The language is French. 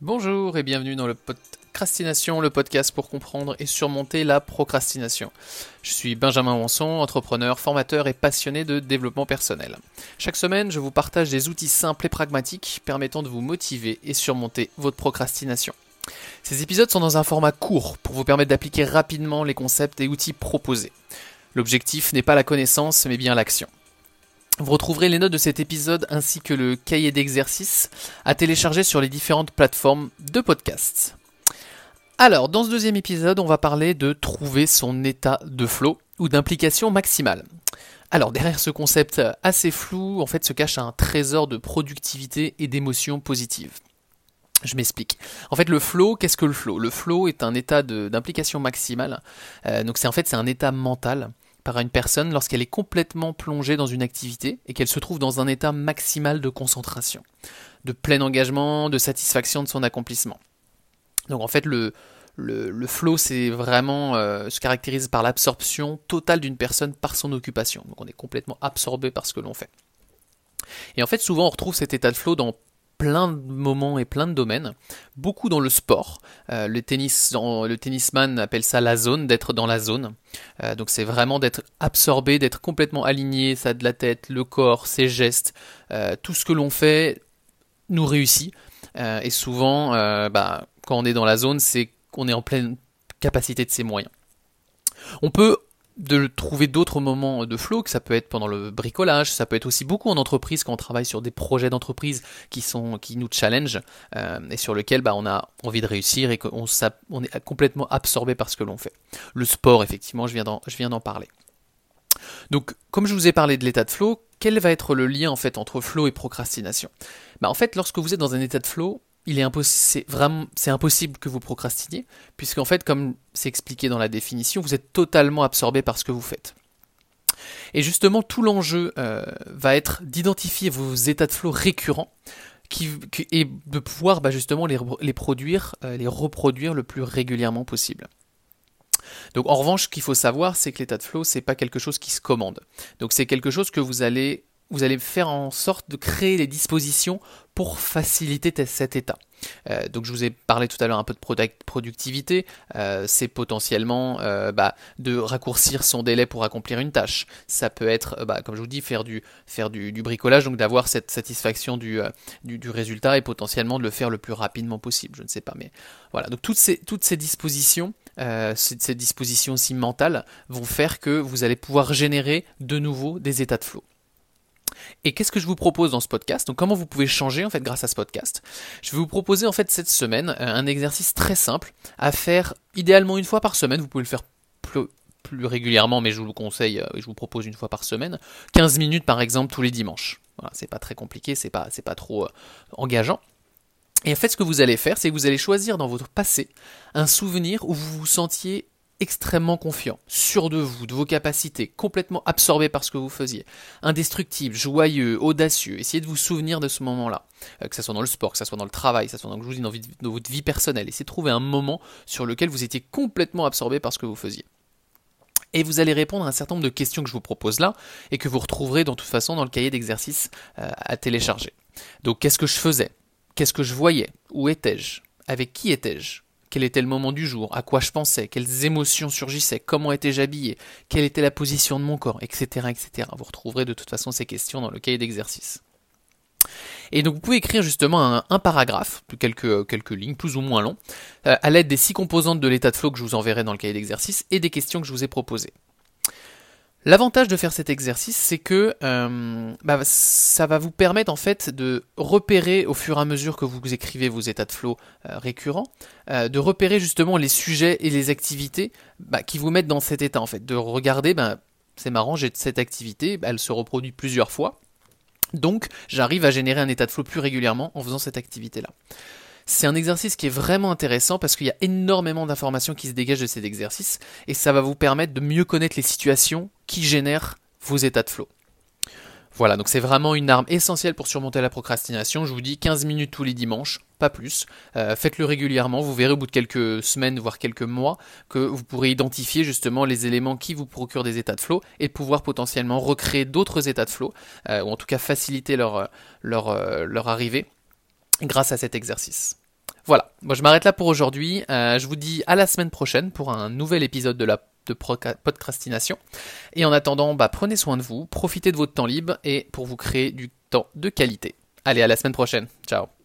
Bonjour et bienvenue dans le le podcast pour comprendre et surmonter la procrastination. Je suis Benjamin Wanson, entrepreneur, formateur et passionné de développement personnel. Chaque semaine, je vous partage des outils simples et pragmatiques permettant de vous motiver et surmonter votre procrastination. Ces épisodes sont dans un format court pour vous permettre d'appliquer rapidement les concepts et outils proposés. L'objectif n'est pas la connaissance mais bien l'action. Vous retrouverez les notes de cet épisode ainsi que le cahier d'exercice à télécharger sur les différentes plateformes de podcast. Alors, dans ce deuxième épisode, on va parler de trouver son état de flow ou d'implication maximale. Alors, derrière ce concept assez flou, en fait, se cache un trésor de productivité et d'émotions positives. Je m'explique. En fait, le flow, qu'est-ce que le flow? Le flow est un état d'implication maximale. Euh, donc, c'est en fait c'est un état mental par une personne lorsqu'elle est complètement plongée dans une activité et qu'elle se trouve dans un état maximal de concentration, de plein engagement, de satisfaction de son accomplissement. Donc en fait, le, le, flow, c'est vraiment euh, se caractérise par l'absorption totale d'une personne par son occupation. Donc on est complètement absorbé par ce que l'on fait. Et en fait, souvent, on retrouve cet état de flow dans plein de moments et plein de domaines, beaucoup dans le sport. Euh, le, tennis, le tennisman appelle ça la zone, d'être dans la zone. Euh, donc c'est vraiment d'être absorbé, d'être complètement aligné, ça de la tête, le corps, ses gestes, euh, tout ce que l'on fait nous réussit. et souvent, bah, quand on est dans la zone, c'est qu'on est en pleine capacité de ses moyens. On peut de trouver d'autres moments de flow, que ça peut être pendant le bricolage, ça peut être aussi beaucoup en entreprise quand on travaille sur des projets d'entreprise qui sont qui nous challenge euh, et sur lesquels bah, on a envie de réussir et qu'on on est complètement absorbé par ce que l'on fait. Le sport, effectivement, je viens d'en, parler. Donc, comme je vous ai parlé de l'état de flow, quel va être le lien en fait entre flow et procrastination? Bah, En fait, lorsque vous êtes dans un état de flow, il est impossible, vraiment, c'est impossible que vous procrastiniez, puisqu'en fait, comme c'est expliqué dans la définition, vous êtes totalement absorbé par ce que vous faites. Et justement, tout l'enjeu euh, va être d'identifier vos états de flow récurrents et de pouvoir bah, justement les, les produire, euh, les reproduire le plus régulièrement possible. Donc en revanche, ce qu'il faut savoir, c'est que l'état de flow, c'est pas quelque chose qui se commande. Donc c'est quelque chose que vous allez vous allez faire en sorte de créer les dispositions pour faciliter cet état. Euh, donc je vous ai parlé tout à l'heure un peu de productivité, euh, c'est potentiellement euh, bah, de raccourcir son délai pour accomplir une tâche. Ça peut être, bah, comme je vous dis, faire du, bricolage, donc d'avoir cette satisfaction du, résultat et potentiellement de le faire le plus rapidement possible, je ne sais pas. Mais voilà, donc toutes ces, toutes ces dispositions, ces, ces dispositions aussi mentales vont faire que vous allez pouvoir générer de nouveau des états de flow. Et qu'est-ce que je vous propose dans ce podcast? Donc comment vous pouvez changer en fait grâce à ce podcast? Je vais vous proposer en fait cette semaine euh, un exercice très simple à faire idéalement une fois par semaine. Vous pouvez le faire plus, régulièrement, mais je vous le conseille, euh, je vous propose une fois par semaine. 15 minutes par exemple tous les dimanches. Voilà, c'est pas très compliqué, c'est pas, pas trop euh, engageant. Et en fait, ce que vous allez faire, c'est que vous allez choisir dans votre passé un souvenir où vous vous sentiez extrêmement confiant, sûr de vous, de vos capacités, complètement absorbé par ce que vous faisiez, indestructible, joyeux, audacieux. Essayez de vous souvenir de ce moment-là, euh, que ce soit dans le sport, que ce soit dans le travail, que ce soit dans, je dans, dans votre vie personnelle. Essayez de trouver un moment sur lequel vous étiez complètement absorbé par ce que vous faisiez. Et vous allez répondre à un certain nombre de questions que je vous propose là et que vous retrouverez de toute façon dans le cahier d'exercice euh, à télécharger. Donc qu'est-ce que je faisais? Qu'est-ce que je voyais? Où étais-je? Avec qui étais-je? Quel était le moment du jour, à quoi je pensais, quelles émotions surgissaient, comment étais-je habillé, quelle était la position de mon corps, etc., etc. Vous retrouverez de toute façon ces questions dans le cahier d'exercice. Et donc vous pouvez écrire justement un, paragraphe, quelques, quelques lignes plus ou moins long, euh, à l'aide des six composantes de l'état de flow que je vous enverrai dans le cahier d'exercice et des questions que je vous ai proposées. L'avantage de faire cet exercice, c'est que euh, bah, ça va vous permettre en fait de repérer au fur et à mesure que vous écrivez vos états de flow euh, récurrents, euh, de repérer justement les sujets et les activités bah, qui vous mettent dans cet état en fait, de regarder, bah, c'est marrant, j'ai cette activité, elle se reproduit plusieurs fois, donc j'arrive à générer un état de flow plus régulièrement en faisant cette activité-là. C'est un exercice qui est vraiment intéressant parce qu'il y a énormément d'informations qui se dégagent de cet exercice et ça va vous permettre de mieux connaître les situations qui génèrent vos états de flow. Voilà, donc c'est vraiment une arme essentielle pour surmonter la procrastination. Je vous dis 15 minutes tous les dimanches, pas plus. Euh, faites-le régulièrement, vous verrez au bout de quelques semaines, voire quelques mois, que vous pourrez identifier justement les éléments qui vous procurent des états de flow et pouvoir potentiellement recréer d'autres états de flow, euh, ou en tout cas faciliter leur, euh, leur arrivée grâce à cet exercice. Voilà, moi je m'arrête là pour aujourd'hui. Euh, je vous dis à la semaine prochaine pour un nouvel épisode de la de podcastination. Et en attendant, bah, prenez soin de vous, profitez de votre temps libre et pour vous créer du temps de qualité. Allez, à la semaine prochaine. Ciao